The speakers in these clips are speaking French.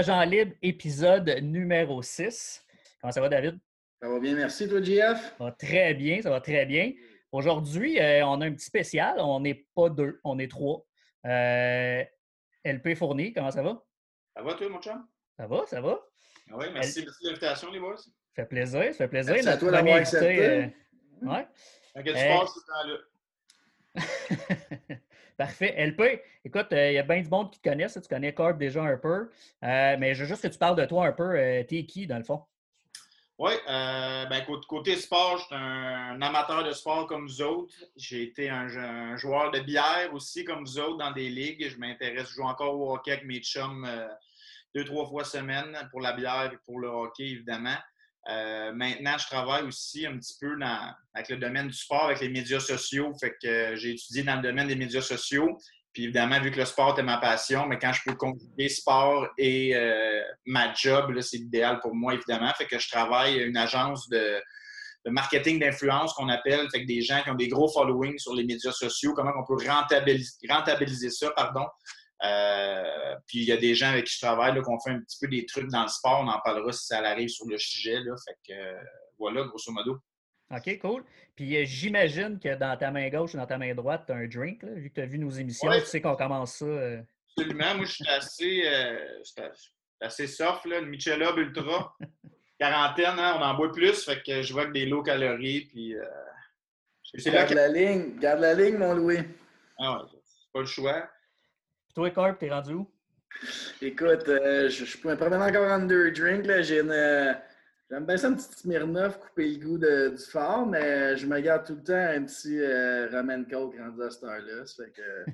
Agents libres, épisode numéro 6. Comment ça va, David? Ça va bien, merci, toi, JF? Ça va très bien, ça va très bien. Aujourd'hui, euh, on a un petit spécial. On n'est pas deux, on est trois. Euh, LP Fourni, comment ça va? Ça va, toi, mon chum? Ça va, ça va? Ah oui, merci, merci de l'invitation, les boys. Ça fait plaisir, ça fait plaisir. Merci à toi d'avoir accepté. Euh... Ouais. Quand tu passes ce temps-là. Parfait. LP, écoute, il euh, y a bien du monde qui te connaissent. Tu connais Corp déjà un peu. Euh, mais je veux juste que tu parles de toi un peu. Euh, T'es qui, dans le fond? Oui, ben, côté sport, je suis un, amateur de sport comme vous autres. J'ai été un, joueur de bière aussi comme vous autres dans des ligues. Je m'intéresse, je joue encore au hockey avec mes chums deux, trois fois semaine pour la bière et pour le hockey, évidemment. Euh, maintenant, je travaille aussi un petit peu avec le domaine du sport, avec les médias sociaux. Fait que euh, j'ai étudié dans le domaine des médias sociaux. Puis évidemment, vu que le sport est ma passion, mais quand je peux conjuguer sport et euh, ma job, c'est idéal pour moi, évidemment. Fait que je travaille à une agence de, marketing d'influence qu'on appelle, fait que des gens qui ont des gros followings sur les médias sociaux, comment on peut rentabiliser, rentabiliser ça, pardon, euh, puis il y a des gens avec qui je travaille, qui ont fait un petit peu des trucs dans le sport. On en parlera si ça arrive sur le sujet. Là. Fait que euh, voilà, grosso modo. OK, cool. Puis euh, j'imagine que dans ta main gauche et dans ta main droite, tu as un drink. Là, vu que tu as vu nos émissions, tu sais qu'on commence ça. Absolument. Moi, je suis assez, assez soft. Là. Une Michelob Ultra. Quarantaine, hein, on en boit plus. Fait que je vois que des low calories. Puis, garde la ligne. Garde la ligne, mon Louis. Ah ouais, c'est pas le choix. Toi, Carp, t'es rendu où? Écoute, euh, je, suis pas probablement encore en deux drink. J'ai une. Euh, j'aime bien ça, une petite Smirnoff, couper le goût de, du fort, mais je me garde tout le temps un petit euh, Ramen Coke rendu à cette heure-là. Ça fait que.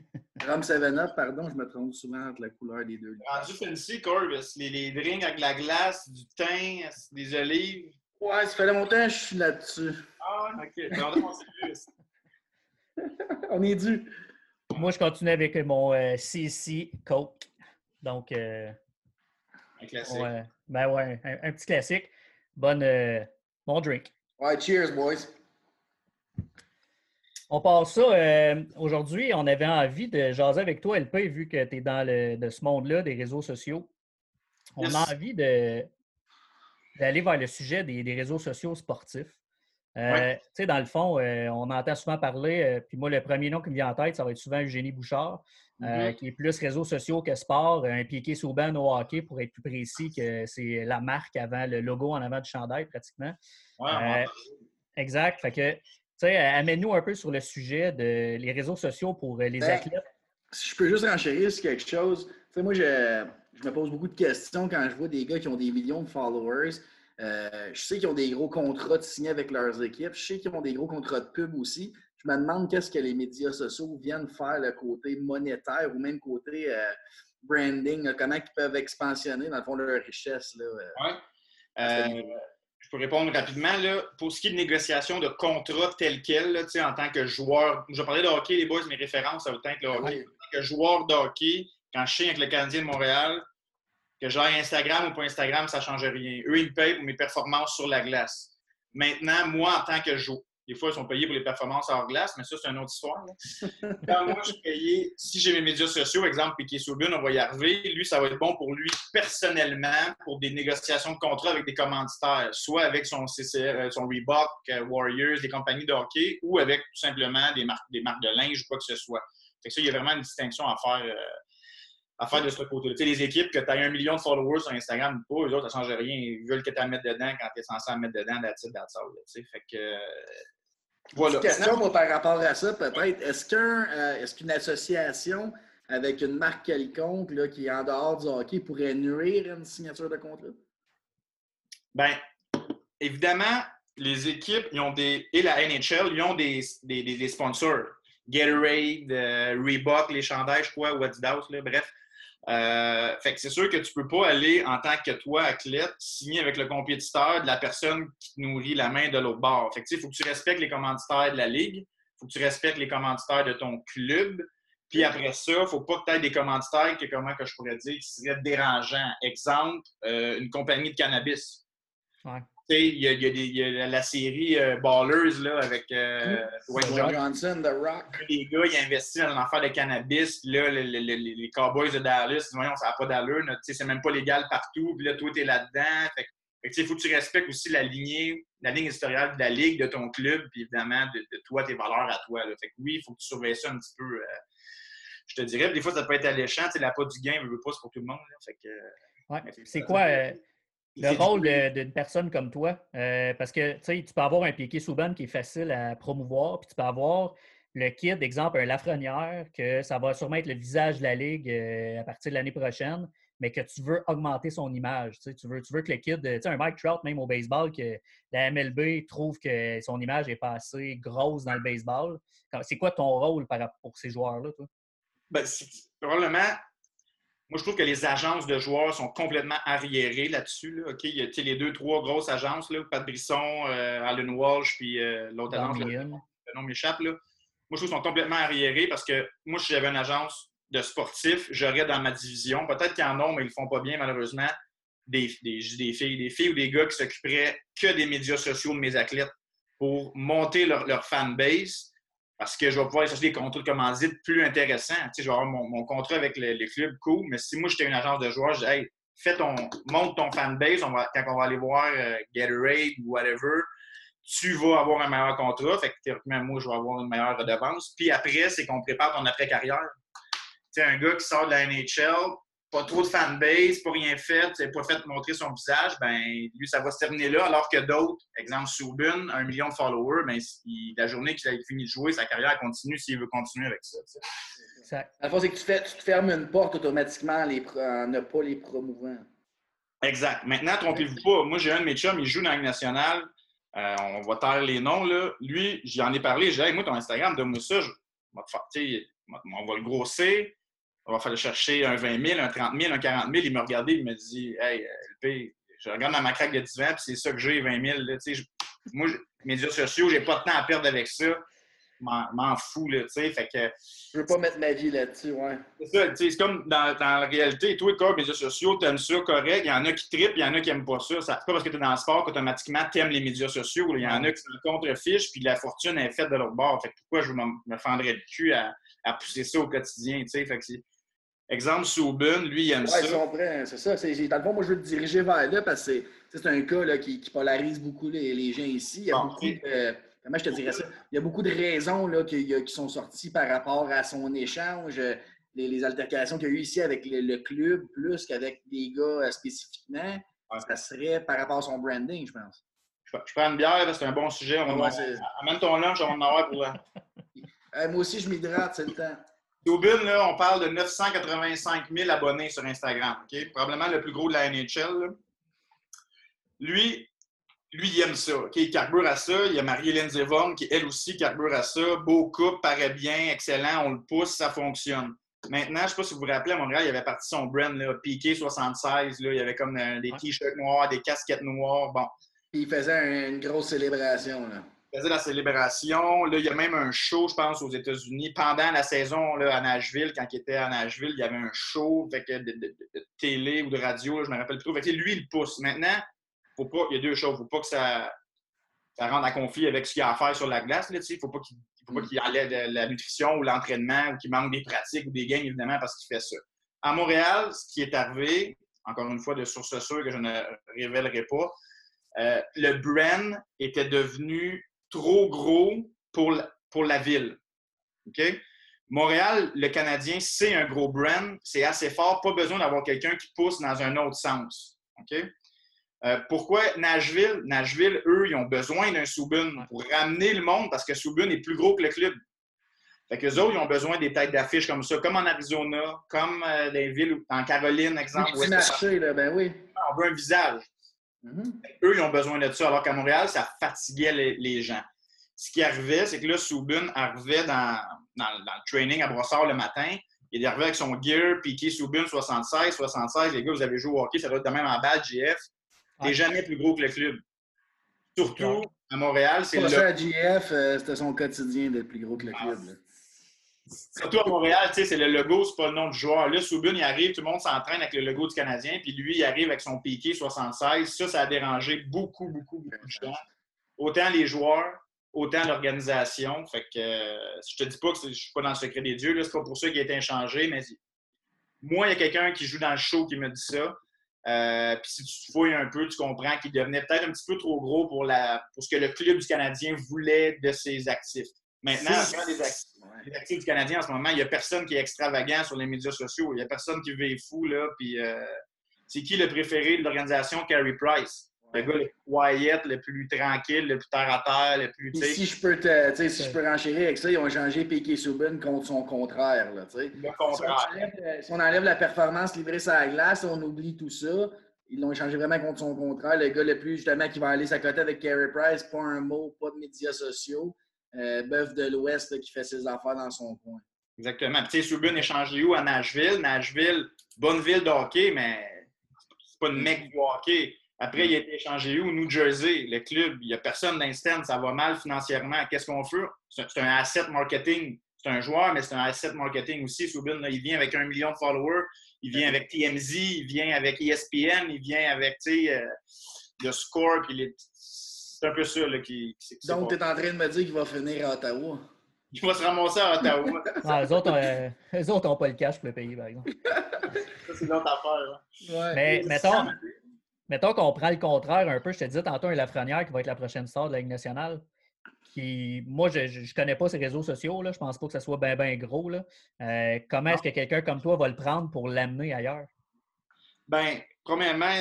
Rum 7-Up, pardon, je me trompe souvent entre la couleur des deux. Rendu fancy, Corb, les, les drinks avec de la glace, du thym, des olives? Ouais, ça fait longtemps que je suis là-dessus. Ah, ok. on est dû. Moi, je continue avec mon CC euh, Coke. Donc, euh, un classique. ben ouais, un, petit classique. Bonne, euh, bon drink. Ouais, cheers, boys. On passe ça. Aujourd'hui, on avait envie de jaser avec toi, LP, vu que tu es dans le, ce monde-là des réseaux sociaux. On a envie d'aller vers le sujet des réseaux sociaux sportifs. Euh, tu sais, dans le fond, euh, on entend souvent parler, euh, puis moi, le premier nom qui me vient en tête, ça va être souvent Eugénie Bouchard, mm-hmm. qui est plus réseaux sociaux que sport, impliqué ban au hockey, pour être plus précis, que c'est la marque avant, le logo en avant du chandail, pratiquement. exact. Fait que, tu sais, amène-nous un peu sur le sujet des les réseaux sociaux pour les ben, athlètes. Si je peux juste renchérir sur quelque chose, tu sais, moi, je, je me pose beaucoup de questions quand je vois des gars qui ont des millions de followers. Euh, je sais qu'ils ont des gros contrats de signer avec leurs équipes. Je sais qu'ils ont des gros contrats de pub aussi. Je me demande qu'est-ce que les médias sociaux viennent faire le côté monétaire ou même côté euh, branding, comment ils peuvent expansionner dans le fond leur richesse. Oui. Euh, je peux répondre rapidement. Là. Pour ce qui est de négociation de contrats tel quel, là, en tant que joueur, je parlais de hockey, les boys, mes références, ça veut être le hockey. En tant que joueur de hockey, quand je suis avec le Canadien de Montréal, que genre Instagram ou pas Instagram, ça ne change rien. Eux, ils me payent pour mes performances sur la glace. Maintenant, moi, en tant que joueur, des fois, ils sont payés pour les performances hors glace, mais ça, c'est une autre histoire. Quand moi, je suis payé, si j'ai mes médias sociaux, exemple, Piquet Soubune, on va y arriver, lui, ça va être bon pour lui personnellement pour des négociations de contrat avec des commanditaires, soit avec son CCR, euh, son Reebok, euh, Warriors, des compagnies de hockey, ou avec tout simplement des marques, des marques de linge ou quoi que ce soit. Fait que ça, il y a vraiment une distinction à faire. Euh, à faire de ce côté-là. Tu sais, les équipes que tu as un million de followers sur Instagram ou pas, eux autres, ça ne change rien. Ils veulent que tu la mettes dedans quand tu es censé la mettre dedans, that's it, that's all. Tu sais, fait que. voilà. Une question moi, par rapport à ça, peut-être. Est-ce euh, est-ce qu'une association avec une marque quelconque là, qui est en dehors du hockey pourrait nuire à une signature de contrat? Bien, évidemment, les équipes ils ont des, et la NHL, ils ont des, des, des sponsors. Gatorade, euh, Reebok, les chandails, je crois, Adidas, là, bref. Euh, fait que c'est sûr que tu peux pas aller en tant que toi, athlète, signer avec le compétiteur de la personne qui te nourrit la main de l'autre bord. Fait que il faut que tu respectes les commanditaires de la ligue, il faut que tu respectes les commanditaires de ton club. Puis après ça, il faut pas que tu aies des commanditaires que, comment que je pourrais dire, qui seraient dérangeants. Exemple, euh, une compagnie de cannabis. Il y, a, y a la série euh, Ballers là, avec euh, Dwayne Johnson, The Rock. Les gars, ils investissent dans l'affaire de cannabis. Puis là, les, Cowboys de Dallas, voyons, ça n'a pas d'allure. C'est même pas légal partout. Puis là, toi, tu es là-dedans. Fait, il faut que tu respectes aussi la lignée, la ligne historiale de la ligue, de ton club, puis évidemment de, toi, tes valeurs à toi. Là. Fait que oui, il faut que tu surveilles ça un petit peu. Euh, je te dirais, des fois, ça peut être alléchant. La pas du gain, ne veut pas, c'est pour tout le monde. Fait que, ouais. C'est quoi le rôle d'une personne comme toi, euh, parce que tu peux avoir un piqué Souban qui est facile à promouvoir, puis tu peux avoir le kid, exemple, un Lafrenière, que ça va sûrement être le visage de la Ligue euh, à partir de l'année prochaine, mais que tu veux augmenter son image. Tu veux, tu veux que le kid, tu sais, un Mike Trout, même au baseball, que la MLB trouve que son image est pas assez grosse dans le baseball. C'est quoi ton rôle pour ces joueurs-là, toi? Ben, probablement, moi, je trouve que les agences de joueurs sont complètement arriérées là-dessus. Là. Il y a les deux, trois grosses agences, là, Pat Brisson, euh, Alan Walsh, puis euh, l'autre agence, le nom m'échappe. Moi, je trouve qu'ils sont complètement arriérés parce que moi, si j'avais une agence de sportifs, j'aurais dans ma division, peut-être qu'il y en a, mais ils ne le font pas bien, malheureusement, des, des, des, filles, des filles ou des gars qui s'occuperaient que des médias sociaux de mes athlètes pour monter leur, leur fanbase parce que je vais pouvoir aller chercher des contrats de commandite plus intéressants. Tu sais, je vais avoir mon, contrat avec les le clubs, cool. Mais si moi, j'étais une agence de joueurs, je dis, hey, fais ton, monte ton fanbase. On va, quand on va aller voir euh, Gatorade ou whatever, tu vas avoir un meilleur contrat. Fait que théoriquement, moi, je vais avoir une meilleure redevance. Puis après, c'est qu'on prépare ton après-carrière. Tu sais, un gars qui sort de la NHL, pas trop de fanbase, pas rien fait, pas fait montrer son visage, ben lui, ça va se terminer là, alors que d'autres, exemple Subin, un million de followers, ben, la journée qu'il a fini de jouer, sa carrière continue s'il veut continuer avec ça. La fois, c'est que tu, fais, tu te fermes une porte automatiquement en, ne pas les promouvant. Exact. Maintenant, trompez-vous pas. Moi, j'ai un de mes chums, il joue dans la nationale. Euh, on va taire les noms. Là. Lui, j'en ai parlé. J'ai dit, moi, ton Instagram, donne-moi ça. Je... on va le grosser on va falloir chercher un 20 000, un 30 000, un 40 000. Il me regardait, il me dit Hey, LP, je regarde dans ma craque de 10 ans, puis c'est ça que j'ai, 20 000. Là, je, moi, médias sociaux, j'ai pas de temps à perdre avec ça. M'en fous, là, tu sais. Fait que. Je veux pas mettre ma vie là-dessus, ouais. C'est ça, tu sais, c'est comme dans, dans, la réalité, toi, les médias sociaux, t'aimes ça, correct. Il y en a qui trippent, il y en a qui n'aiment pas ça. C'est pas parce que tu es dans le sport qu'automatiquement t'aimes les médias sociaux. Il y en a qui sont contre-fiche, puis la fortune est faite de leur bord. Fait que pourquoi je me fendrais le cul à, à pousser ça au quotidien, tu sais. Fait que Exemple, Soubun, lui, il aime ça. Oui, c'est ça. Dans le fond, moi, je veux te diriger vers là parce que c'est un cas là, qui, polarise beaucoup les, gens ici. Il y a beaucoup de, comment je te dirais ça? Il y a beaucoup de raisons là, qui, qui, sont sorties par rapport à son échange, les, altercations qu'il y a eu ici avec le, club, plus qu'avec des gars euh, spécifiquement. Ça serait par rapport à son branding, je pense. Je, prends une bière, c'est un bon sujet. On amène ton lunch, on va en avoir pour là. moi aussi, je m'hydrate, c'est le temps. Tobin, là, on parle de 985 000 abonnés sur Instagram. Probablement le plus gros de la NHL. Lui, lui, il aime ça. Il carbure à ça. Il y a Marie-Hélène Zevon qui, elle aussi, carbure à ça. Beau couple, paraît bien, excellent. On le pousse, ça fonctionne. Maintenant, je ne sais pas si vous vous rappelez, à Montréal, il avait parti son brand, là, Piqué 76. Là, il y avait comme euh, des t-shirts noirs, des casquettes noires. Bon. il faisait une grosse célébration. Là faisait la célébration. Là, il y a même un show, je pense, aux États-Unis. Pendant la saison là, à Nashville, quand il était à Nashville, il y avait un show fait de, de, télé ou de radio, je ne me rappelle plus trop. Fait lui, il pousse. Maintenant, faut pas, il y a deux choses. Il ne faut pas que ça, ça rende à conflit avec ce qu'il a à faire sur la glace. il ne faut pas qu'il qu enlève la nutrition ou l'entraînement ou qu'il manque des pratiques ou des gains, évidemment, parce qu'il fait ça. À Montréal, ce qui est arrivé, encore une fois de source sûre que je ne révélerai pas, euh, le brand était devenu trop gros pour la, pour la ville. OK? Montréal, le Canadien, c'est un gros brand, c'est assez fort, pas besoin d'avoir quelqu'un qui pousse dans un autre sens. Euh, pourquoi Nashville? Nashville, eux, ils ont besoin d'un Soubun pour ramener le monde parce que Soubun est plus gros que le club. Fait que autres, ils ont besoin des têtes d'affiche comme ça, comme en Arizona, comme euh, dans les villes, en Caroline, exemple. Marché, là, ben oui. On veut un visage. Mm-hmm. Eux, ils ont besoin de ça, alors qu'à Montréal, ça fatiguait les, gens. Ce qui arrivait, c'est que là, Soubun arrivait dans, dans, le training à Brossard le matin. Il est arrivé avec son gear, piqué Soubun 76, 76. Les gars, vous avez joué au hockey, ça doit être de même en bas, GF. T'es jamais plus gros que le club. Surtout à Montréal, c'est le. à GF, euh, c'était son quotidien d'être plus gros que le club. Surtout à Montréal, c'est le logo, c'est pas le nom du joueur. Là, Soubun, il arrive, tout le monde s'entraîne avec le logo du Canadien, puis lui, il arrive avec son piqué 76. Ça, ça a dérangé beaucoup, beaucoup, beaucoup de gens. Autant les joueurs, autant l'organisation. Fait que euh, je te dis pas que je suis pas dans le secret des dieux, c'est pas pour ça qu'il a été échangé, mais moi, il y a quelqu'un qui joue dans le show qui me dit ça. Euh, puis si tu fouilles un peu, tu comprends qu'il devenait peut-être un petit peu trop gros pour, la, pour ce que le club du Canadien voulait de ses actifs. Maintenant, les actifs, du Canadien en ce moment, il n'y a personne qui est extravagant sur les médias sociaux. Il n'y a personne qui veut fou. Là, puis, euh, c'est qui le préféré de l'organisation? Carey Price. Le gars le plus quiet, le plus tranquille, le plus terre à terre, le plus. Si je peux te, si je peux renchérir avec ça, ils ont changé Piquet Subban contre son contraire. Là, le contraire. Si on, enlève, la performance livrée sur la glace, on oublie tout ça. Ils l'ont changé vraiment contre son contraire. Le gars le plus justement qui va aller s'accoter avec Carey Price, pas un mot, pas de médias sociaux. Euh, Bœuf de l'Ouest qui fait ses affaires dans son coin. Exactement. Puis, tu sais, Subban est changé où? À Nashville? Nashville, bonne ville de hockey, mais c'est pas une mec du hockey. Après, il a été échangé où? New Jersey, le club. Il n'y a personne d'instant, ça va mal financièrement. Qu'est-ce qu'on fait? C'est un asset marketing. C'est un joueur, mais c'est un asset marketing aussi. Subin, il vient avec un million de followers, il vient avec TMZ, il vient avec ESPN, il vient avec euh, le score. C'est un peu ça là, qui. Donc, tu es en train de me dire qu'il va finir à Ottawa? Il va se ramasser à Ottawa. ah, les autres n'ont euh, pas le cash pour le payer, par exemple. ça, c'est notre affaire. Ouais. Mais mettons, Mettons qu'on prend le contraire un peu. Je te disais tantôt un Lafrenière qui va être la prochaine star de la Ligue nationale. Qui, moi, je ne connais pas ses réseaux sociaux. Là. Je pense pas que ce soit bien, bien gros. Là. Euh, comment est-ce que quelqu'un comme toi va le prendre pour l'amener ailleurs? Ben, premièrement,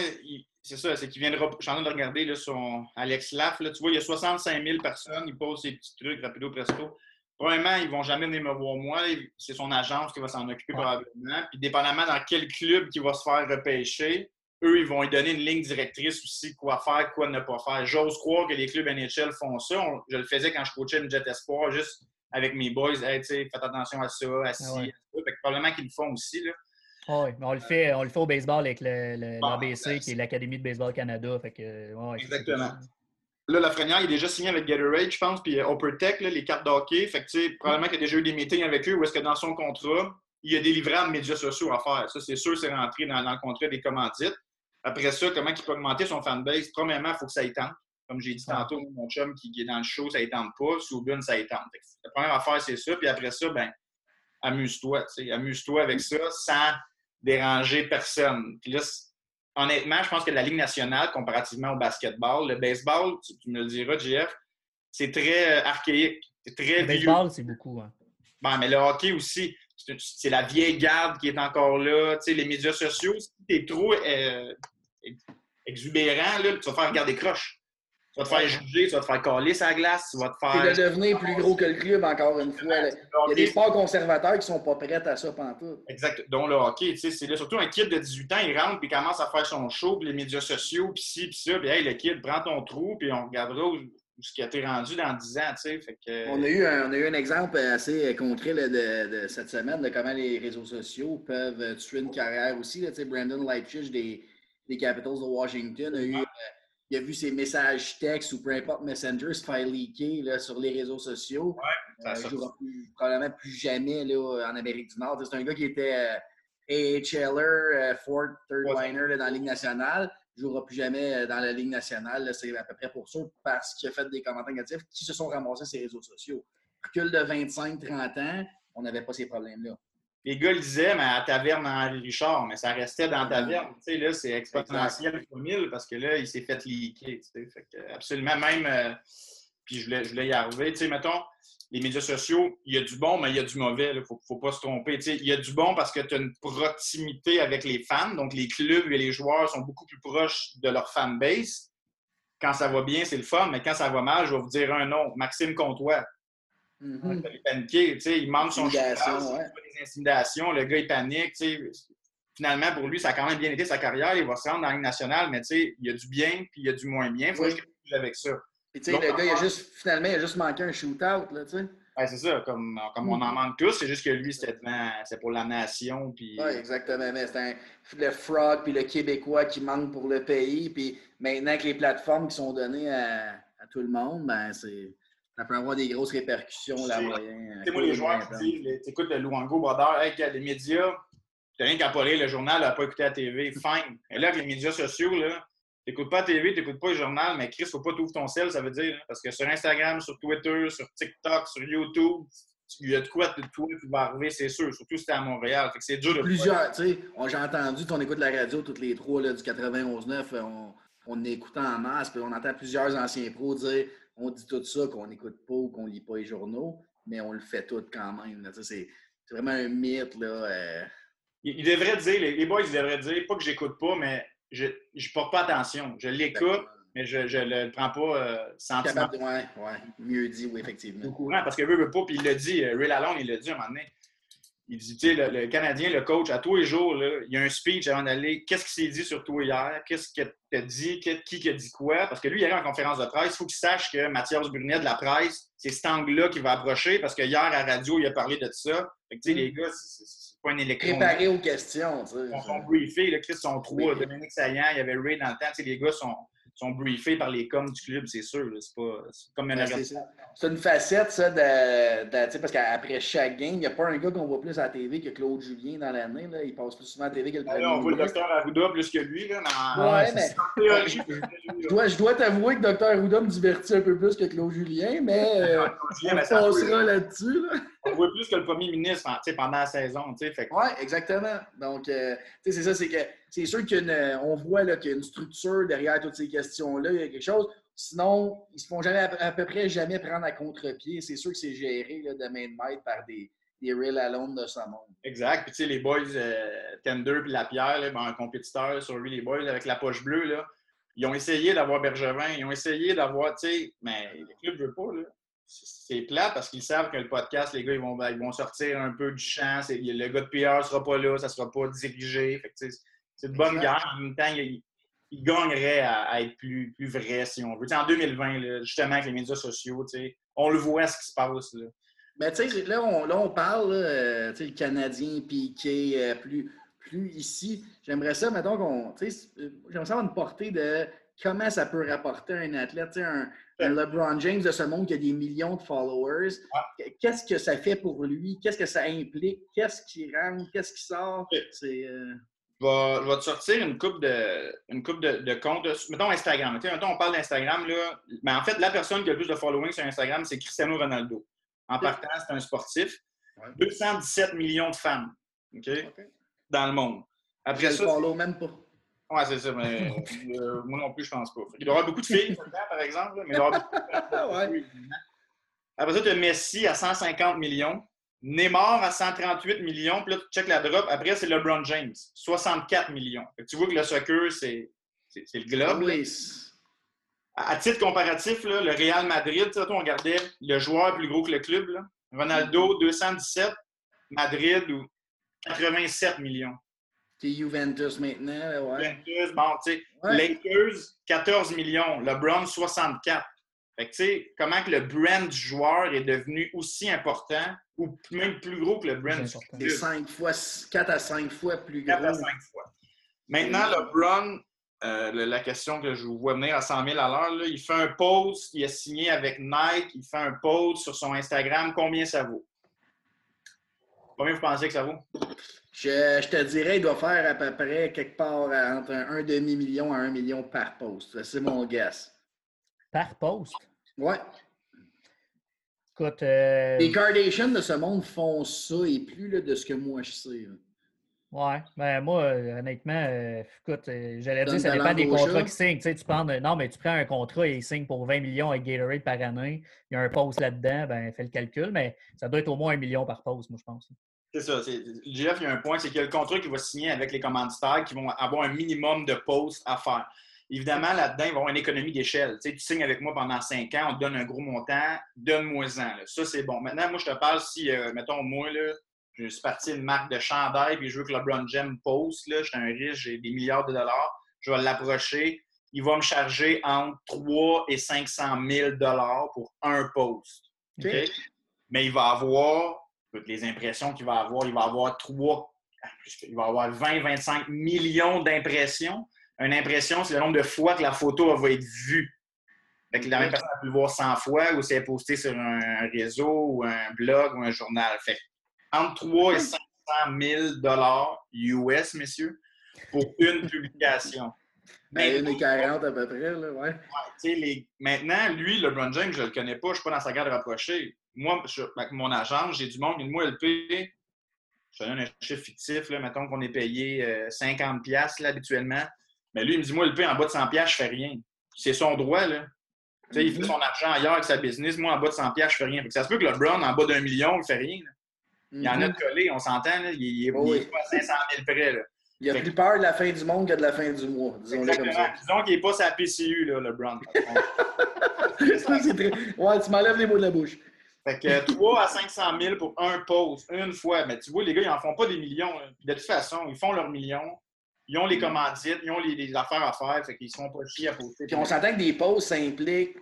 c'est ça, c'est qu'il vient de. Je suis en train de regarder là, son Alex Laff. Là, tu vois, il y a 65 000 personnes. Il pose ses petits trucs rapido presto. Premièrement, ils ne vont jamais venir me voir moi. C'est son agence qui va s'en occuper probablement. Puis, dépendamment dans quel club qui va se faire repêcher, eux, ils vont lui donner une ligne directrice aussi, quoi faire, quoi ne pas faire. J'ose croire que les clubs NHL font ça. je le faisais quand je coachais une Jet Espoir, juste avec mes boys. Hey, faites attention à ça, à ci, ah à ça. probablement qu'ils le font aussi. Là. Ah oui, on le, fait, on le fait au baseball avec l'ABC, ben, qui est l'Académie de baseball Canada. Fait que, Exactement. Là, Lafrenière, il est déjà signé avec Gatorade, je pense, puis Tech, les cartes d'hockey. Fait que, probablement qu'il a déjà eu des meetings avec eux où est-ce que dans son contrat, il y a des livrables médias sociaux à faire. Ça, c'est sûr, c'est rentré dans, dans, le contrat des commandites. Après ça, comment il peut augmenter son fanbase? Premièrement, il faut que ça étende. Comme j'ai dit tantôt, mon chum qui, est dans le show, ça étende pas. Soubune, ça étende. La première affaire, c'est ça. Puis après ça, ben, amuse-toi. Amuse-toi avec ça sans déranger personne. Puis là, honnêtement, je pense que la Ligue nationale, comparativement au basketball, le baseball, tu, me le diras, JF, c'est très euh, archaïque. C'est très le baseball, c'est beaucoup. Hein. Ben, mais le hockey aussi c'est la vieille garde qui est encore là. Tu sais, les médias sociaux, si tu es trop euh, exubérant, là, tu vas faire regarder croche. Tu vas te faire juger, tu vas te faire coller sa glace, tu vas te faire. Tu de devenir plus gros que le club, encore une fois. Il y a des sports conservateurs qui sont pas prêts à ça tout. Exact. Dont le hockey, tu sais, c'est surtout un kid de 18 ans, il rentre puis commence à faire son show, puis les médias sociaux, puis ci, puis ça, puis hey, le kid, prends ton trou, puis on regardera où, ce qui a été rendu dans 10 ans. tu sais. on, a eu un, on a eu un exemple assez concret de, cette semaine de comment les réseaux sociaux peuvent tuer une carrière aussi. Là, Brandon Lightfish des, des Capitals de Washington a eu il a vu ses messages textes ou peu importe Messenger se faire leaker là, sur les réseaux sociaux. Ouais, ça euh, plus, probablement plus jamais là, en Amérique du Nord. C'est un gars qui était euh, AHLer, euh, fourth, third liner dans la Ligue nationale. Il ne jouera plus jamais euh, dans la Ligue nationale. C'est à peu près pour ça, parce qu'il a fait des commentaires négatifs qui se sont ramassés sur les réseaux sociaux. Recul de 25-30 ans, on n'avait pas ces problèmes-là les gars le disaient, mais à Taverne Henri Richard, mais ça restait dans Taverne. Tu sais, là, c'est exponentiel pour mille parce que là, il s'est fait leaker. Tu sais, absolument, même. Euh, puis je voulais, je voulais y arriver. Tu sais, mettons, les médias sociaux, il y a du bon, mais il y a du mauvais. Il ne faut, faut, pas se tromper. Tu sais, il y a du bon parce que tu as une proximité avec les fans. Donc, les clubs et les joueurs sont beaucoup plus proches de leur fanbase. Quand ça va bien, c'est le fun, mais quand ça va mal, je vais vous dire un nom. Maxime Comtois. Mm -hmm. il manque son choix, des intimidations, le gars il panique. Finalement, pour lui, ça a quand même bien été sa carrière. Il va se rendre dans la Ligue nationale, mais il y a du bien puis il y a du moins bien. Il faut que je avec ça. Et le gars, il a juste, finalement, il a juste manqué un shootout. Ouais, c'est ça, comme, comme on en mm-hmm. manque tous, c'est juste que lui, c'était pour la nation. Puis... Oui, exactement. Mais c'est le frog puis le Québécois qui manque pour le pays. Puis maintenant que les plateformes qui sont données à, à tout le monde, ben c'est Ça peut avoir des grosses répercussions, là, moyen. Tu moi, les joueurs qui disent, tu écoutes le Luango Brodeur, hey, les médias, t'as rien qu'à pas lire le journal, à pas écouter la TV, fine. Et là, avec les médias sociaux, là, t'écoutes pas la TV, t'écoutes pas le journal, mais Chris, faut pas t'ouvrir ton sel, ça veut dire. Hein, parce que sur Instagram, sur Twitter, sur TikTok, sur YouTube, il y a de quoi de toi qui va arriver, c'est sûr. Surtout si t'es à Montréal. c'est dur de Plusieurs, tu sais, j'ai entendu ton écoute la radio toutes les trois là, du 91-9, on, on écoutait en masse, puis on entend plusieurs anciens pros dire on dit tout ça, qu'on n'écoute pas ou qu'on lit pas les journaux, mais on le fait tout quand même. C'est vraiment un mythe. Là, euh. il, devrait dire, les, boys, ils devraient dire, pas que j'écoute pas, mais je ne porte pas attention. Je l'écoute, mais je ne le prends pas euh, sentiment. Oui, ouais, mieux dit, oui, effectivement. Au courant, parce que veut, veut pas, puis il l'a dit, euh, Ray Lalonde, il l'a dit à un moment donné. Il dit, tu sais, le, Canadien, le coach, à tous les jours, là, il y a un speech avant d'aller. Qu'est-ce qui s'est dit sur toi hier? Qu'est-ce que tu as dit? Qui, qui a dit quoi? Parce que lui, il arrive en conférence de presse. Il faut qu'il sache que Mathias Brunet de la presse, c'est cet angle-là qu'il va approcher parce que hier, à la radio, il a parlé de ça. Fait que, tu sais, les gars, c'est pas un électron. Préparé aux questions, tu sais. Ils sont briefés. Chris sont trois. Dominique Saillant, il y avait Ray dans le temps. Tu sais, les gars sont sont briefés par les coms du club, c'est sûr. C'est pas comme une C'est une facette, ça, de, de parce qu'après chaque game, il n'y a pas un gars qu'on voit plus à la TV que Claude Julien dans l'année. Il passe plus souvent à la TV que le premier. on voit le docteur Arruda plus que lui. Là, ouais, mais... je dois, je dois t'avouer que le docteur Arruda me divertit un peu plus que Claude Julien, mais euh, on passera là-dessus. Là. On voit plus que le premier ministre pendant la saison. Fait... Oui, exactement. Donc, euh, c'est ça, c'est que c'est sûr qu'on voit qu'il y a une structure derrière toutes ces questions-là, il y a quelque chose. Sinon, ils se font jamais, à, peu près jamais prendre à contre-pied. C'est sûr que c'est géré là, de main de maître par des, des real alone de ce monde. Exact. Puis, tu sais, les boys, euh, Tender puis Lapierre, là, ben, un compétiteur sur lui, les boys avec la poche bleue, là, ils ont essayé d'avoir Bergevin, ils ont essayé d'avoir, tu sais, mais le club ne veut pas, là c'est plat parce qu'ils savent que le podcast, les gars, ils vont, ils vont sortir un peu du champ. Le gars de PR ne sera pas là, ça ne sera pas dirigé. C'est de bonne guerre. En même temps, il, il gagnerait à, être plus, plus vrai, si on veut. en 2020, justement, avec les médias sociaux, on le voit ce qui se passe. Là. Ben, là, on, là, on parle, euh, le Canadien, Piqué, euh, plus, plus ici. J'aimerais ça, mettons, qu'on. Euh, j'aimerais ça avoir une portée de comment ça peut rapporter un athlète, un, un, LeBron James de ce monde qui a des millions de followers. Qu'est-ce que ça fait pour lui? Qu'est-ce que ça implique? Qu'est-ce qui rentre? Qu'est-ce qui sort? C'est. Euh, je, vais, te sortir une coupe de, une coupe de, comptes. Mettons Instagram. Mettons, on parle d'Instagram. Là. Mais en fait, la personne qui a le plus de following sur Instagram, c'est Cristiano Ronaldo. En partant, c'est un sportif. 217 millions de femmes dans le monde. Après je ça. follow même pas. Oui, c'est ça, mais euh, moi non plus, je pense pas. Il doit y avoir beaucoup de filles, par exemple, mais il avoir beaucoup de Après ça, tu as Messi à 150 millions, Neymar à 138 millions, puis là, tu check la drop. Après, c'est LeBron James, 64 millions. tu vois que le soccer, c'est le globe. À, titre comparatif, là, le Real Madrid, on regardait le joueur plus gros que le club. Là. Ronaldo, 217, Madrid, 87 millions. C'est Juventus maintenant, ouais. Juventus, bon, tu sais, Lakers, 14 millions, LeBron, 64. Fait que, tu sais, comment que le brand du joueur est devenu aussi important ou même plus gros que le brand du C'est 5 fois, 4 à 5 fois plus gros. 4 à 5 fois. Maintenant, LeBron, euh, la question que je vous vois venir à 100 000 à l'heure, il fait un post, il a signé avec Nike, il fait un post sur son Instagram. Combien ça vaut? Combien vous pensez que ça vaut? Je, te dirais, il doit faire à peu près quelque part entre un, demi-million à un million par poste. C'est mon guess. Par poste? Ouais. Écoute. Euh, Les Kardashians de ce monde font ça et plus là, de ce que moi je sais. Ouais, ben moi, honnêtement, euh, écoute, euh, j'allais dire, ça dépend des contrats qu'ils signent. Tu, sais, tu prends, non, mais tu prends un contrat et il signe pour 20 millions avec Gatorade par année. Il y a un poste là-dedans, ben fais le calcul, mais ça doit être au moins un million par poste, moi, je pense. C'est ça. Jeff, il y a un point, c'est qu'il y a le contrat qu'il va signer avec les commanditaires qui vont avoir un minimum de postes à faire. Évidemment, là-dedans, il va y avoir une économie d'échelle. Tu, sais, tu signes avec moi pendant cinq ans, on te donne un gros montant, donne-moi-en. Ça, c'est bon. Maintenant, moi, je te parle si, euh, mettons, moi, là, je suis parti d'une marque de chandail puis je veux que LeBron James poste. Là, je suis un riche, j'ai des milliards de dollars. Je vais l'approcher. Il va me charger entre 3 et 500 000 dollars pour un post. Mais il va avoir les impressions qu'il va avoir, il va avoir trois, il va avoir 20-25 millions d'impressions. Une impression, c'est le nombre de fois que la photo va être vue. Fait que la même personne a pu le voir 100 fois ou c'est posté sur un, réseau ou un blog ou un journal. Fait entre 3 et 500 000 US, messieurs, pour une publication. Ben, une et 40 à peu près, là, ouais. les... Maintenant, lui, LeBron James, je ne le connais pas, je ne suis pas dans sa garde rapprochée. Moi, avec mon agence, j'ai du monde, moi, LP, je te donne un chiffre fictif, là, mettons qu'on est payé 50$ euh, là, habituellement. Mais lui, il me dit, moi, LP, en bas de 100$, je ne fais rien. C'est son droit, là. Il fait mhm. son argent ailleurs avec sa business. Moi, en bas de 100$, je ne fais rien. ça se peut que LeBron, en bas d'un million, il ne fait rien. Il y en a de mhm. collé, on s'entend. Il, n'est pas à 500 000 près. Là. Il a plus peur de la fin du monde que de la fin du mois. Disons comme ça. Disons qu'il n'est pas sa PCU, là, LeBron. très... Ouais, tu m'enlèves les mots de la bouche. Fait que 3 à 500 000 pour un post, une fois. Mais tu vois, les gars, ils n'en font pas des millions. De toute façon, ils font leurs millions. Ils ont les commandites, ils ont les, affaires à faire. Fait qu'ils ne se font pas chier à poster. Puis on s'entend que des posts, ça implique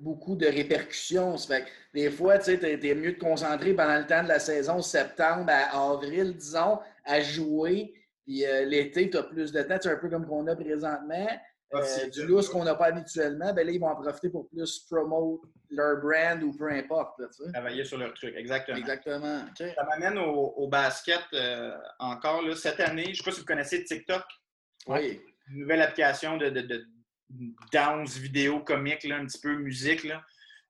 beaucoup de répercussions. Fait que des fois, tu sais, es, mieux de concentrer pendant le temps de la saison, septembre à avril, disons, à jouer. Puis euh, l'été, tu as plus de temps. C'est un peu comme qu'on a présentement. Euh, du lousse qu'on n'a pas habituellement, ben là, ils vont en profiter pour plus promote leur brand ou peu importe. Travailler sur leur truc, exactement. Exactement. Ça m'amène au, basket euh, encore. Là, cette année, je ne sais pas si vous connaissez TikTok. Oui. Une nouvelle application de, de, de dance vidéo comique, un petit peu musique.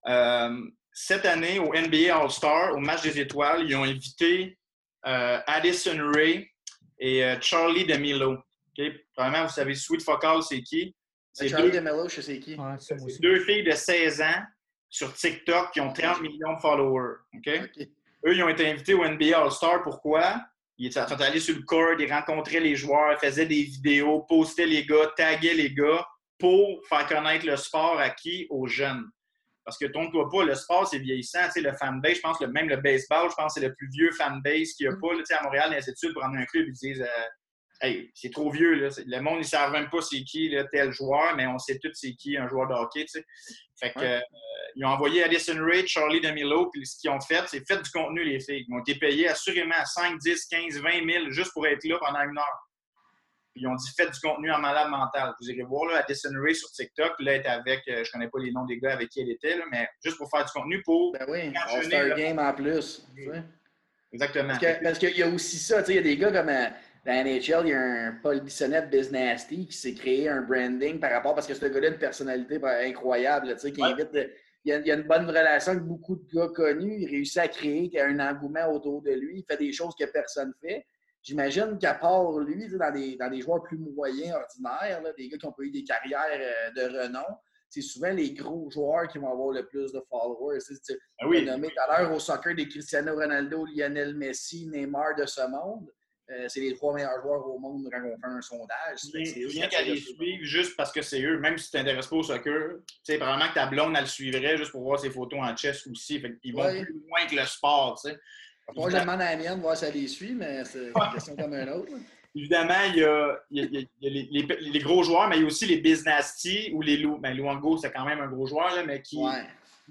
Euh, cette année, au NBA All-Star, au match des étoiles, ils ont invité Addison Ray et Charlie DeMilo. Okay? Probablement, vous savez, Sweet Focal, c'est qui? C'est Charlie DeMello, je sais qui. c'est deux filles de 16 ans sur TikTok qui ont 30 millions de followers. Eux, ils ont été invités au NBA All-Star. Pourquoi? Ils sont allés sur le court, ils rencontraient les joueurs, faisaient des vidéos, postaient les gars, taguaient les gars pour faire connaître le sport à qui? Aux jeunes. Parce que trompe-toi pas, le sport, c'est vieillissant. Tu sais, le fanbase, je pense que même le baseball, je pense que c'est le plus vieux fanbase qu'il y a mm. pas. Tu sais, à Montréal, dans les études, prendre un club, ils disent euh, hey, c'est trop vieux. Là. Le monde, ils ne savent même pas c'est qui là, tel joueur, mais on sait tous c'est qui un joueur de hockey. Tu sais. Fait que, euh, ils ont envoyé Addison Ray, Charlie DeMilo, puis ce qu'ils ont fait, c'est fait du contenu, les filles. Ils ont été payés assurément 5, 10, 15, 20 000 juste pour être là pendant une heure. Puis ils ont dit faites du contenu en malade mental. Vous irez voir là, Addison Ray sur TikTok. Là, elle est avec, euh, je connais pas les noms des gars avec qui elle était, là, mais juste pour faire du contenu pour. Ben oui, All-Star Game en plus. Exactement. Parce qu'il y a aussi ça, il y a des gars comme. Euh, dans la NHL, il y a un Paul Bissonnette Business qui s'est créé un branding par rapport parce que ce gars-là a une personnalité incroyable, tu sais, qui invite. il, y a, une bonne relation avec beaucoup de gars connus. Il réussit à créer un engouement autour de lui. Il fait des choses que personne ne fait. J'imagine qu'à part lui, dans des, dans des joueurs plus moyens, ordinaires, des gars qui ont pas eu des carrières euh, de renom, c'est souvent les gros joueurs qui vont avoir le plus de followers. Tu ah oui. nommé tout à l'heure au soccer des Cristiano Ronaldo, Lionel Messi, Neymar de ce monde. Euh, c'est les trois meilleurs joueurs au monde quand on fait un sondage. Rien qu'à les suivre juste parce que c'est eux, même si tu t'intéresses pas au soccer, probablement que ta blonde, elle le suivrait juste pour voir ses photos en chess aussi. Ils vont plus loin que le sport. sais. Moi, je demande à la mienne voir si elle les suit, mais c'est une question comme un autre. Évidemment, il y a, il y a, les, gros joueurs, mais il y a aussi les business ou les loups. Ben, Luango, c'est quand même un gros joueur, là, mais qui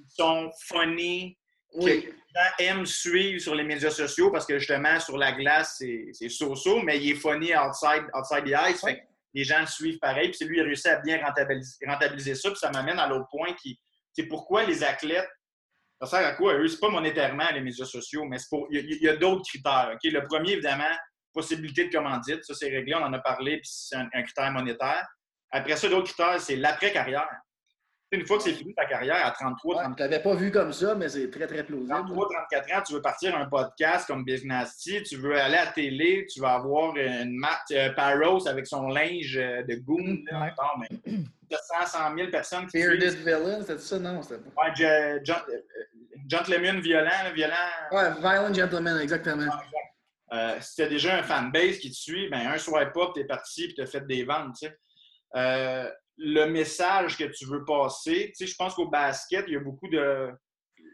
sont funny, oui. que les gens aiment suivre sur les médias sociaux parce que justement, sur la glace, c'est so-so, mais il est funny outside, outside the ice. Fait les gens le suivent pareil. Puis lui qui a réussi à bien rentabiliser, ça. Puis ça m'amène à l'autre point qui c'est pourquoi les athlètes. Ça sert à quoi? Eux, c'est pas monétairement les médias sociaux, mais pour, il y a, d'autres critères. Le premier, évidemment, possibilité de commandite. Ça, c'est réglé, on en a parlé, puis c'est un, un critère monétaire. Après ça, d'autres critères, c'est l'après-carrière. Une fois que c'est fini ta carrière à 33, ouais, 34 Tu l'avais pas vu comme ça, mais c'est très, très plausible. 33, 34 ans, tu veux partir un podcast comme Business tu veux aller à la télé, tu vas avoir une Matt euh, Paros avec son linge euh, de goon. Mm, là, mais 100, 000 personnes qui Bearded Villain, c'était ça? Non, c'était pas. Ouais, Gentleman violent, violent. Ouais, Violent Gentleman, exactement. Euh, si tu as déjà un fanbase qui te suit, ben un swipe up, tu es parti et tu as fait des ventes. Tu sais. Euh, le message que tu veux passer. Tu sais, je pense qu'au basket, il y a beaucoup de.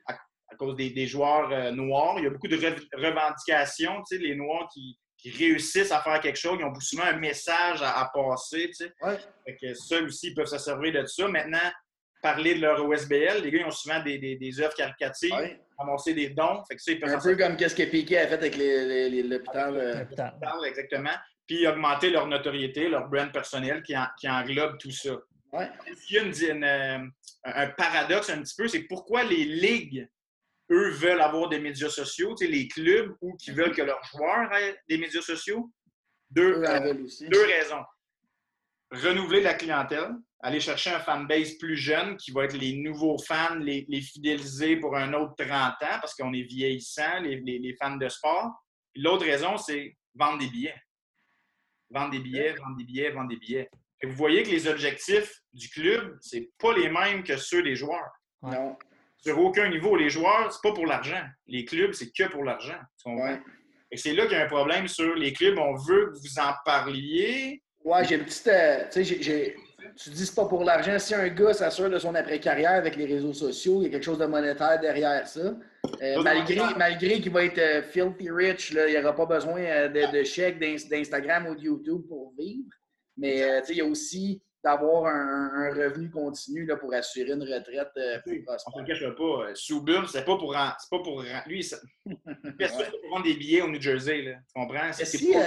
À, cause des, joueurs euh, noirs, il y a beaucoup de revendications. Tu sais, les Noirs qui, réussissent à faire quelque chose, ils ont souvent un message à, passer. Tu sais. ouais. que ça aussi, ils peuvent se servir de ça. Maintenant, parler de leur OSBL, les gars, ils ont souvent des, des, œuvres caricatives, ouais. des dons. Fait que ça, un peu comme ce que Piquet a fait avec l'hôpital. Euh. Exactement puis augmenter leur notoriété, leur brand personnel qui, qui englobe tout ça. Est-ce qu'il y a un paradoxe un petit peu? C'est pourquoi les ligues, eux, veulent avoir des médias sociaux, les clubs ou qui veulent que leurs joueurs aient des médias sociaux? Deux, deux raisons. Renouveler la clientèle, aller chercher un fanbase plus jeune qui va être les nouveaux fans, les, fidéliser pour un autre 30 ans parce qu'on est vieillissant, les, fans de sport. L'autre raison, c'est vendre des billets. Vendre des billets, vendre des billets, vendre des billets. Et vous voyez que les objectifs du club, c'est pas les mêmes que ceux des joueurs. Non. Sur aucun niveau. Les joueurs, c'est pas pour l'argent. Les clubs, c'est que pour l'argent. Et c'est là qu'il y a un problème sur les clubs. On veut que vous en parliez. Ouais, j'ai une petite. Euh, tu sais, tu dis c'est pas pour l'argent. Si un gars s'assure de son après-carrière avec les réseaux sociaux, il y a quelque chose de monétaire derrière ça. Euh, malgré malgré qu'il va être euh, filthy rich, là, il n'y aura pas besoin euh, de, de chèques d'Instagram ou de YouTube pour vivre. Mais il y a aussi d'avoir un, revenu continu là, pour assurer une retraite plus prospère. On ne cache pas. Soubur, c'est pas pour pas pour lui, ça, pour vendre des billets au New Jersey. Là. Tu comprends? Si, pas...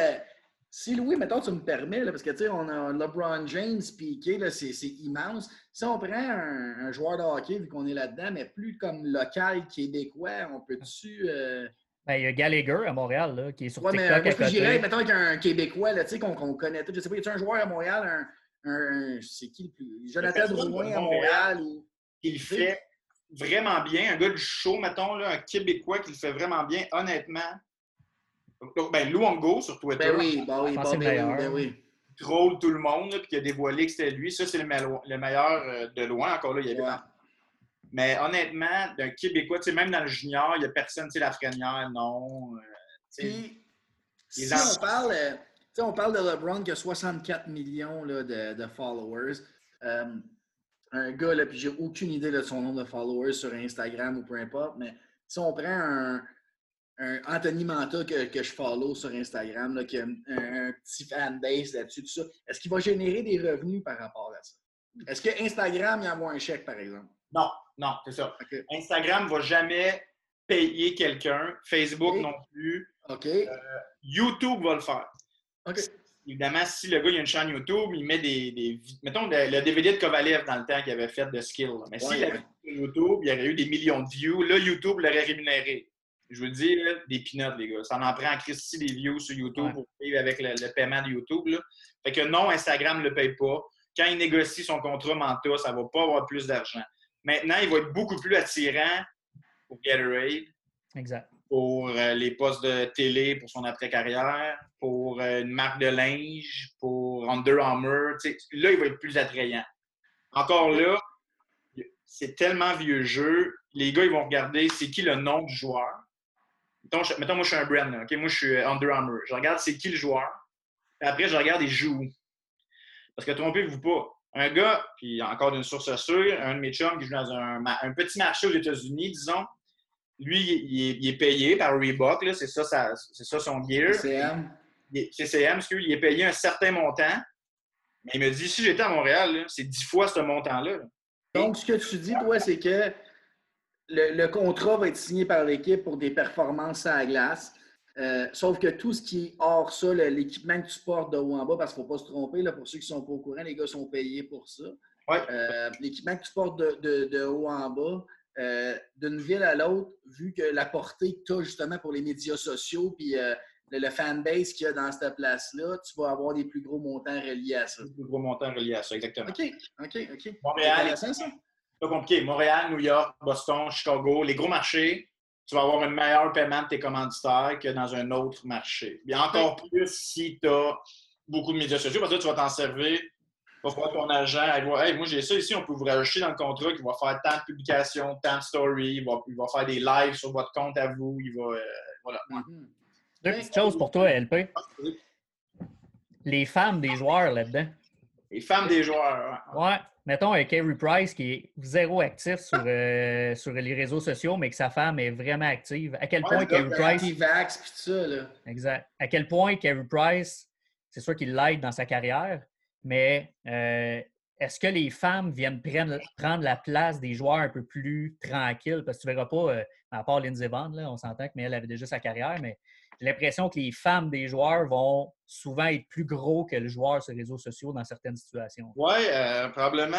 Si Louis, mettons, tu me permets, parce que tu sais, on a LeBron James, Piqué, c'est immense. Si on prend un, joueur de hockey, vu qu'on est là-dedans, mais plus comme local, québécois, on peut-tu. Euh... Ben, il y a Gallagher à Montréal, là, qui est sur ouais, TikTok. Mais, moi, je dirais, mettons, avec un Québécois, tu sais, qu'on connaît tout. Je sais pas, y a un joueur à Montréal, un. un c'est qui le plus. Jonathan Drouin à Montréal. Ou... Il fait vraiment bien. Un gars du show, mettons, là, un Québécois qui le fait vraiment bien, honnêtement ben, Luongo sur Twitter. Ben oui, ben oui, ben, ben oui. Troll tout le monde, puis qui a dévoilé que c'était lui. Ça, c'est le, meilleur euh, de loin. Encore là, il y avait. Mais honnêtement, d'un Québécois, même dans le junior, il n'y a personne, tu sais, la frenière, non. Euh, puis, si on parle, euh, on parle de LeBron qui a 64 millions là, de, de, followers. un gars, là, puis j'ai aucune idée de son nombre de followers sur Instagram ou peu importe, mais si on prend un, un Anthony Manta que, que, je follow sur Instagram, là, qui a un, petit fanbase là-dessus, tout ça, est-ce qu'il va générer des revenus par rapport à ça? Est-ce que Instagram y envoie un chèque, par exemple? Non, non, c'est ça. Instagram ne va jamais payer quelqu'un. Facebook non plus. OK. Euh, YouTube va le faire. Évidemment, si le gars il a une chaîne YouTube, il met des. des mettons le, DVD de Kovalev dans le temps qu'il avait fait de Skill. Mais s'il avait fait YouTube, il y aurait eu des millions de views. Là, YouTube l'aurait rémunéré. Je veux dire, des peanuts, les gars. Ça en prend en Christie des views sur YouTube pour vivre avec le, paiement de YouTube. Là. Fait que non, Instagram ne le paye pas. Quand il négocie son contrat Manta, ça ne va pas avoir plus d'argent. Maintenant, il va être beaucoup plus attirant pour Gatorade. Exact. Pour euh, les postes de télé, pour son après-carrière, pour euh, une marque de linge, pour Under Armour. Là, il va être plus attrayant. Encore là, c'est tellement vieux jeu. Les gars, ils vont regarder c'est qui le nom du joueur mettons, moi, je suis un brand. Moi, je suis euh, Under Armour. Je regarde c'est qui le joueur. Après, je regarde et joue. Parce que trompez-vous pas. Un gars, puis encore d'une source sûre, un de mes chums qui joue dans un, petit marché aux États-Unis, disons, lui, il est, payé par Reebok, c'est ça, c'est ça son gear. CCM. CCM, parce qu'il est payé un certain montant. Mais il me dit, si j'étais à Montréal, c'est dix fois ce montant-là. Donc, ce que tu dis, toi, c'est que le, contrat va être signé par l'équipe pour des performances à la glace. Euh, sauf que tout ce qui est hors ça, l'équipement que tu portes de haut en bas, parce qu'il ne faut pas se tromper, là, pour ceux qui ne sont pas au courant, les gars sont payés pour ça. Euh, l'équipement que tu portes de, haut en bas, euh, d'une ville à l'autre, vu que la portée que tu as justement pour les médias sociaux, puis le, fanbase qu'il y a dans cette place-là, tu vas avoir des plus gros montants reliés à ça. Des plus gros montants reliés à ça, exactement. OK, OK, OK. Montréal, ça pas compliqué. Montréal, New York, Boston, Chicago, les gros marchés, tu vas avoir un meilleur paiement de tes commanditaires que dans un autre marché. Et encore plus si tu as beaucoup de médias sociaux, parce que tu vas t'en servir. Tu vas ton agent, hey, moi j'ai ça ici, on peut vous rajouter dans le contrat qu'il va faire tant de publications, tant de stories, il va, il va, faire des lives sur votre compte à vous, il va. Euh, voilà. Mm-hmm. Deux petites choses pour toi, LP. Les femmes des joueurs là-dedans. Les femmes des joueurs. Ouais mettons un Carey Price qui est zéro actif sur, euh, sur les réseaux sociaux, mais que sa femme est vraiment active. À quel point Carey Price. Exact. À quel point Carey Price, c'est sûr qu'il l'aide dans sa carrière, mais euh, est-ce que les femmes viennent prendre, la place des joueurs un peu plus tranquilles? Parce que tu ne verras pas, euh, à part Lindsey Vaughn, là, on s'entend que mais elle avait déjà sa carrière, mais j'ai l'impression que les femmes des joueurs vont souvent être plus gros que le joueur sur les réseaux sociaux dans certaines situations. Oui, euh, probablement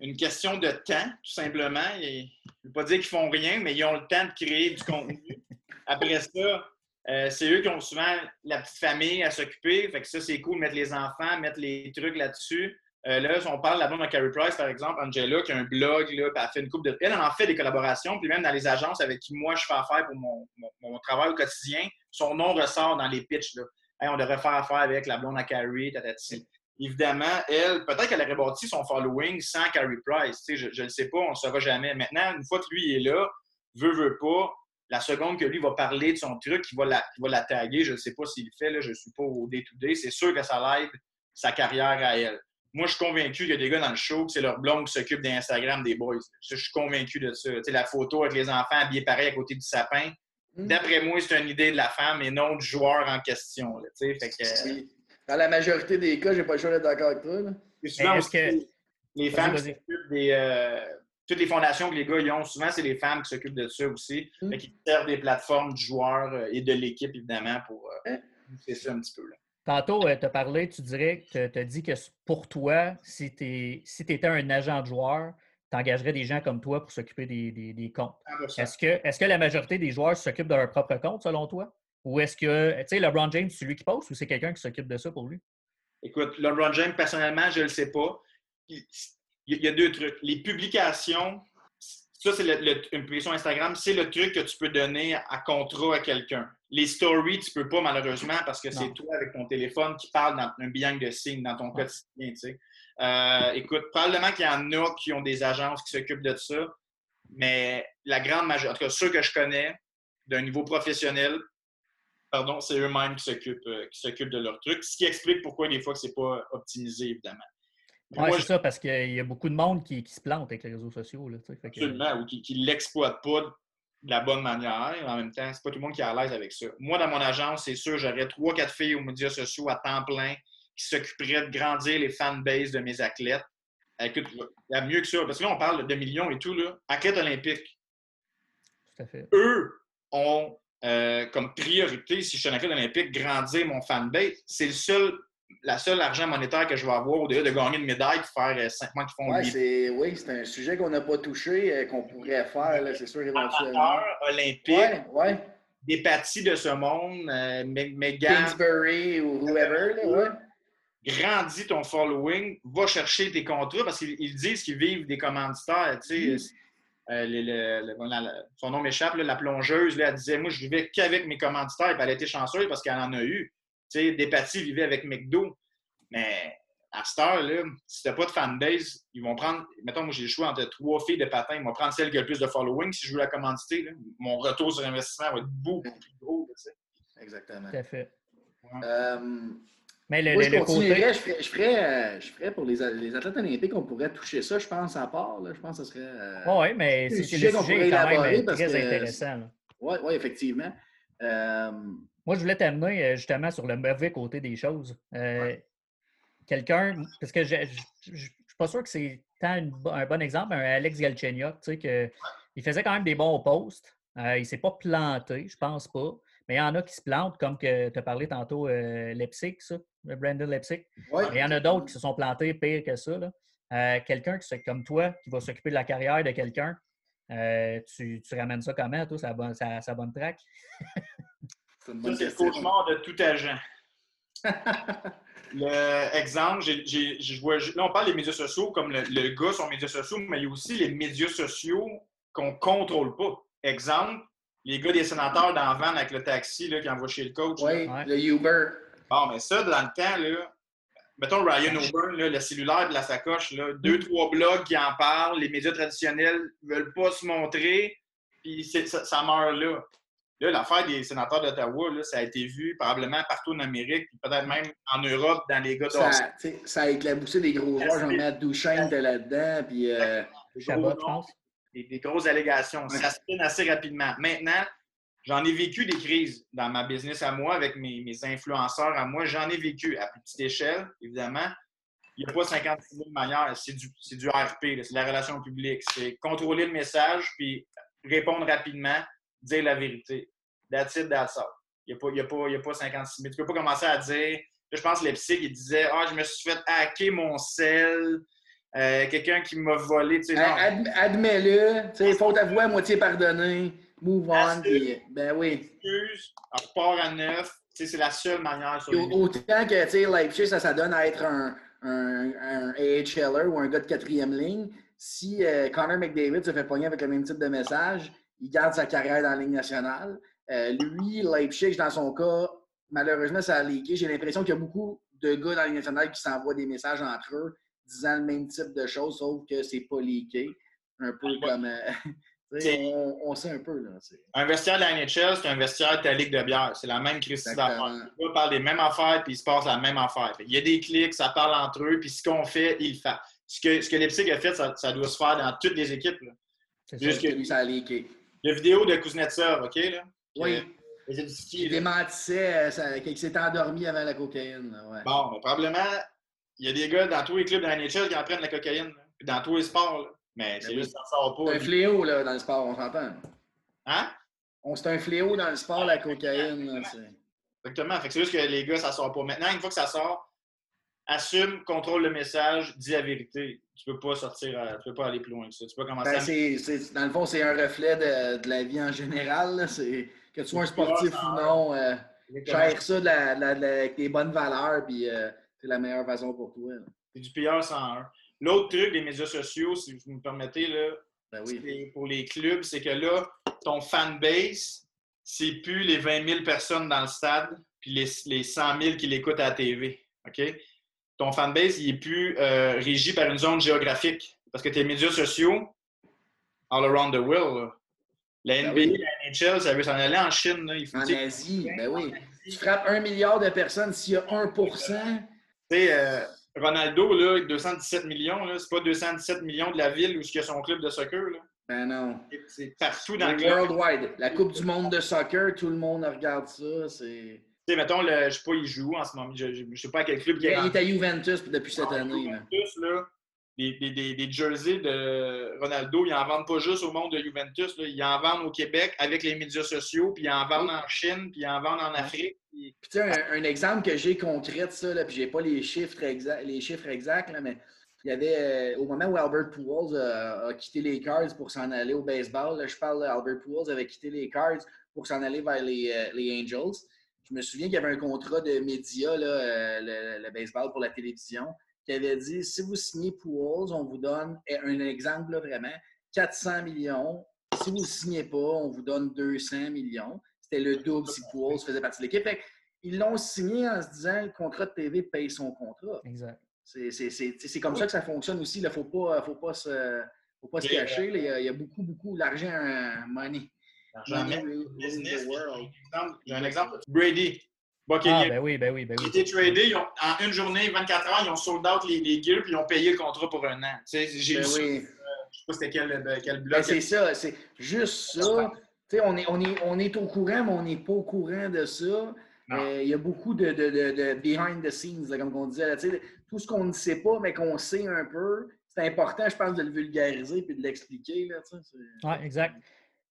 une question de temps, tout simplement. je ne veux pas dire qu'ils font rien, mais ils ont le temps de créer du contenu. Après ça, euh, c'est eux qui ont souvent la petite famille à s'occuper. Fait que ça, c'est cool, mettre les enfants, mettre les trucs là-dessus. Euh, là, on parle de la blonde de Carrie Price, par exemple, Angela, qui a un blog, là, elle fait une coupe de. Elle en fait des collaborations, puis même dans les agences avec qui moi je fais affaire pour mon, travail au quotidien, son nom ressort dans les pitches. Là. on devrait faire affaire avec la blonde à Carrie, tatati. Évidemment, elle, peut-être qu'elle aurait bâti son following sans Carrie Price. Je ne le sais pas, on ne saura jamais. Maintenant, une fois que lui est là, veut, veut pas, la seconde que lui va parler de son truc, il va la, va la taguer. Je ne sais pas s'il le fait, là, je ne suis pas au day-to-day. C'est sûr que ça l'aide sa carrière à elle. Moi, je suis convaincu qu'il y a des gars dans le show que c'est leur blonde qui s'occupe d'Instagram des boys. Je suis convaincu de ça. sais, la photo avec les enfants habillés pareil à côté du sapin. Mm. D'après moi, c'est une idée de la femme et non du joueur en question. fait que... Dans la majorité des cas, j'ai pas le choix d'être d'accord avec toi. Et souvent, que... les femmes s'occupent des. Euh, toutes les fondations que les gars y ont, souvent, c'est les femmes qui s'occupent de ça aussi. Mm. qui servent des plateformes du joueur euh, et de l'équipe, évidemment, pour euh, faire ça un petit peu. Là. Tantôt, euh, tu as parlé, tu dirais que tu as dit que pour toi, si tu si étais un agent de joueur, tu engagerais des gens comme toi pour s'occuper des, comptes. Est-ce que, est que la majorité des joueurs s'occupent de leur propre compte, selon toi? Ou est-ce que, tu sais, LeBron James, c'est lui qui poste ou c'est quelqu'un qui s'occupe de ça pour lui? Écoute, LeBron James, personnellement, je ne le sais pas. Il, y a deux trucs. Les publications, ça, c'est une publication Instagram, c'est le truc que tu peux donner à contrat à quelqu'un. Les stories, tu peux pas, malheureusement, parce que c'est toi avec ton téléphone qui parle dans un bilan de signes dans ton quotidien. Euh, écoute, probablement qu'il y en a qui ont des agences qui s'occupent de ça, mais la grande majorité, en tout cas ceux que je connais, d'un niveau professionnel, pardon, c'est eux-mêmes qui s'occupent, euh, qui s'occupent de leur truc, ce qui explique pourquoi des fois que c'est pas optimisé, évidemment. Oui, c'est ça, parce qu'il y a beaucoup de monde qui, se plante avec les réseaux sociaux. Là, Absolument, ou qui ne l'exploitent pas de la bonne manière. En même temps, c'est pas tout le monde qui est à l'aise avec ça. Moi, dans mon agence, c'est sûr, j'aurais trois, quatre filles aux médias sociaux à temps plein qui s'occuperaient de grandir les fanbases de mes athlètes. Écoute, il y a mieux que ça. Parce que là, on parle de millions et tout. Là. Athlètes olympiques. Tout à fait. Eux ont euh, comme priorité, si je suis un athlète olympique, grandir mon fanbase. C'est le seul la seule argent monétaire que je vais avoir au-delà de gagner une médaille pour faire euh, cinq mois qui font ouais, Oui, c'est un sujet qu'on n'a pas touché, euh, qu'on pourrait faire, c'est sûr, éventuellement. olympique, ouais, des pâtis de ce monde, euh, Megan. Kingsbury ou whoever, ouais. Grandis ton following, va chercher tes contrats parce qu'ils disent qu'ils vivent des commanditaires. Tu sais, mm. son nom m'échappe, la plongeuse, elle disait Moi, je vivais qu'avec mes commanditaires, et elle été chanceuse parce qu'elle en a eu sais, Despatie vivait avec McDo. Mais à cette heure-là, si t'as pas de fanbase, ils vont prendre, mettons, moi j'ai le choix entre trois filles de patins, ils vont prendre celle qui a le plus de following si je veux la commanditer. Mon retour sur investissement va être beaucoup plus gros. Exactement. Tout à fait. Euh, mais le, je, je, ferais, je, ferais, pour les, les, athlètes olympiques, on pourrait toucher ça, je pense, à part. Là. Je pense que ce serait. Euh, oui, mais c'est le sujet quand même très intéressant. Oui, ouais, effectivement. Euh, moi, je voulais t'amener euh, justement sur le mauvais côté des choses. Euh, quelqu'un, parce que je ne suis pas sûr que c'est tant un bon exemple, un Alex Galchenyuk, tu sais, que, il faisait quand même des bons posts. Euh, il ne s'est pas planté, je pense pas. Mais il y en a qui se plantent, comme que tu as parlé tantôt, euh, Leipzig, ça, Brandon Leipzig. il y en a d'autres qui se sont plantés pire que ça. quelqu'un comme toi, qui va s'occuper de la carrière de quelqu'un, tu, tu, ramènes ça comment, toi, sa bonne, sa bonne track? C'est le cauchemar de tout agent. le exemple, je vois, là, on parle des médias sociaux comme le, le, gars sur les médias sociaux, mais il y a aussi les médias sociaux qu'on ne contrôle pas. Exemple, les gars des sénateurs dans la van avec le taxi là, qui envoie chez le coach. Oui, le Uber. Bon, mais ça, dans le temps, là, mettons Ryan O'Burn, le cellulaire de la sacoche, là, deux, trois blogs qui en parlent, les médias traditionnels ne veulent pas se montrer, puis ça, ça meurt là. Là, l'affaire des sénateurs d'Ottawa, ça a été vu probablement partout en Amérique, peut-être même en Europe, dans les gars Ça, ça a éclaboussé des gros joueurs, genre Matt Duchesne de là-dedans, puis... Euh, des, des, grosses allégations. Ça se spin assez rapidement. Maintenant, j'en ai vécu des crises dans ma business à moi, avec mes, influenceurs à moi. J'en ai vécu à petite échelle, évidemment. Il n'y a pas 56 000 manières. C'est du, du RP, c'est la relation publique. C'est contrôler le message, puis répondre rapidement, dire la vérité. That's it, that's all. Il n'y a, pas, a, pas 56 000. Tu peux pas commencer à dire. je pense que Leipzig, il disait Ah, je me suis fait hacker mon sel. Euh, quelqu'un qui m'a volé. Ad, Admets-le. Faute à moitié pardonnée. Move on. ben oui. Excuse, on repart à neuf. C'est la seule manière. Sur autant que Leipzig, ça, ça donne à être un, un, un AHLer ou un gars de quatrième ligne. Si euh, Connor McDavid se fait pogner avec le même type de message, il garde sa carrière dans la Ligue nationale. Euh, lui, Leipzig, dans son cas, malheureusement, ça a leaké. J'ai l'impression qu'il y a beaucoup de gars dans la Ligue nationale qui s'envoient des messages entre eux disant le même type de choses, sauf que c'est pas leaké. Un peu comme. Euh, on, sait un peu. Là, un vestiaire de la NHL, c'est un vestiaire de ta ligue de bière. C'est la même crise d'affaires. Les gars parlent des mêmes affaires, puis il se passe la même affaire. Il y a des clics, ça parle entre eux, puis ce qu'on fait, il le fait. Ce que, ce que Leipzig a fait, ça, doit se faire dans toutes les équipes. C'est juste que lui, ça a leaké. La vidéo de Kuznetsov, OK? Là, oui. il démentissait euh, qu'il s'était endormi avant la cocaïne. Ouais. Bon, mais probablement, il y a des gars dans tous les clubs de la NHL qui en prennent la cocaïne. dans tous les sports. Mais c'est ben juste que ça sort pas. C'est un fléau là, dans le sport, on s'entend. Hein? C'est un fléau dans le sport, la cocaïne. Exactement. c'est juste que les gars, ça sort pas. Maintenant, une fois que ça sort, assume, contrôle le message, dis la vérité. Tu peux pas sortir, tu peux pas aller plus loin que ça. Tu peux commencer ben, dans le fond, c'est un reflet de, la vie en général. C'est que tu sois un sportif ou non, euh, gère ça de la, avec tes bonnes valeurs, puis euh, c'est la meilleure façon pour toi. C'est du PR 101. L'autre truc des médias sociaux, si vous me permettez, là, ben oui. pour les clubs, c'est que là, ton fanbase, c'est plus les 20 000 personnes dans le stade, puis les, les 100 000 qui l'écoutent à la TV. OK? Ton fanbase, il est plus euh, régi par une zone géographique. Parce que tes médias sociaux, all around the world, la NBA, ben la NHL, ça veut s'en aller en Chine. Là. en Asie, ben oui. Tu frappes un milliard de personnes, s'il y a 1% Tu sais, euh, Ronaldo, là, 217 millions, c'est pas 217 millions de la ville où il y a son club de soccer. Là. Ben non. C'est partout dans le Worldwide. La Coupe du monde de soccer, tout le monde regarde ça. C'est. Sais, mettons, le, je sais pas, il joue en ce moment. Je, ne sais pas à quel club il est. Il est à Juventus depuis cette année. Juventus, là des, des, jerseys de Ronaldo, ils en vendent pas juste au monde de Juventus, là. ils en vendent au Québec avec les médias sociaux, puis ils en vendent en Chine, puis ils en vendent en Afrique. Puis, tu un, un, exemple que j'ai concret de ça, là, puis j'ai pas les chiffres, exacts, les chiffres exacts, là, mais il y avait, euh, au moment où Albert Pujols a quitté les Cards pour s'en aller au baseball, je parle d'Albert Pujols avait quitté les Cards pour s'en aller vers les, euh, les, Angels. Je me souviens qu'il y avait un contrat de médias, là, euh, le, le, baseball pour la télévision qui avait dit si vous signez Pools, on vous donne un exemple vraiment 400 millions. Si vous ne signez pas, on vous donne 200 millions. C'était le double si Pools faisait partie de l'équipe. Ils l'ont signé en se disant le contrat de TV paye son contrat. Exact. C'est comme ça que ça fonctionne aussi. Il ne faut pas, faut pas se, faut pas se cacher. Il y, a, beaucoup, beaucoup d'argent money. J'ai un exemple. Brady. ah, ben oui, ben oui, ben oui. Ils étaient tradés, en une journée, 24 heures, ils ont sold out les, les gears puis ils ont payé le contrat pour un an. J'ai ben oui. Euh, je sais pas c'était quel, quel bloc. Ben, c'est ça, c'est juste ça. on est, on, est, on est au courant, mais on n'est pas au courant de ça. Euh, il y a beaucoup de, de, de, behind the scenes, comme on disait. tout ce qu'on ne sait pas, mais qu'on sait un peu, c'est important, je pense, de le vulgariser et de l'expliquer. Oui, exact.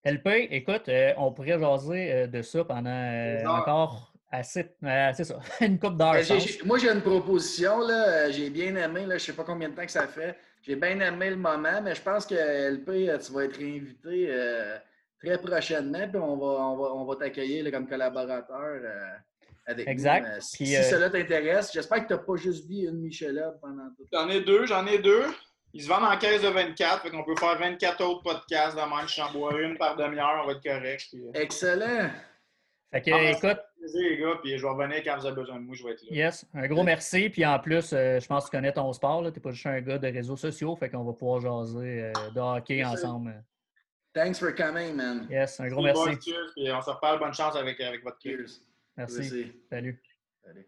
LP, écoute, euh, on pourrait jaser de ça pendant encore Assez, c'est ça, une coupe d'heure. Ben, moi, j'ai une proposition. Là. J'ai bien aimé, là, je ne sais pas combien de temps que ça fait. J'ai bien aimé le moment, mais je pense que LP, tu vas être réinvité euh, très prochainement, puis on va, on va, on va t'accueillir comme collaborateur euh, avec exact. nous. si euh, cela t'intéresse, j'espère que tu n'as pas juste vu une Michela pendant tout J'en ai deux, j'en ai deux. Ils se vendent en caisse de 24, fait qu'on peut faire 24 autres podcasts de même. Je bois une par demi-heure, on va être correct. Excellent. Fait que, ah, écoute. les gars, puis je vais revenir quand vous avez besoin de moi, je vais être là. Yes, un gros merci. Puis en plus, euh, je pense que tu connais ton sport. Tu n'es pas juste un gars de réseaux sociaux, fait qu'on va pouvoir jaser euh, de hockey ensemble. Thanks for coming, man. Yes, un gros merci. puis on se reparle. Bonne chance avec, avec votre Cheers. Merci. Salut. Salut.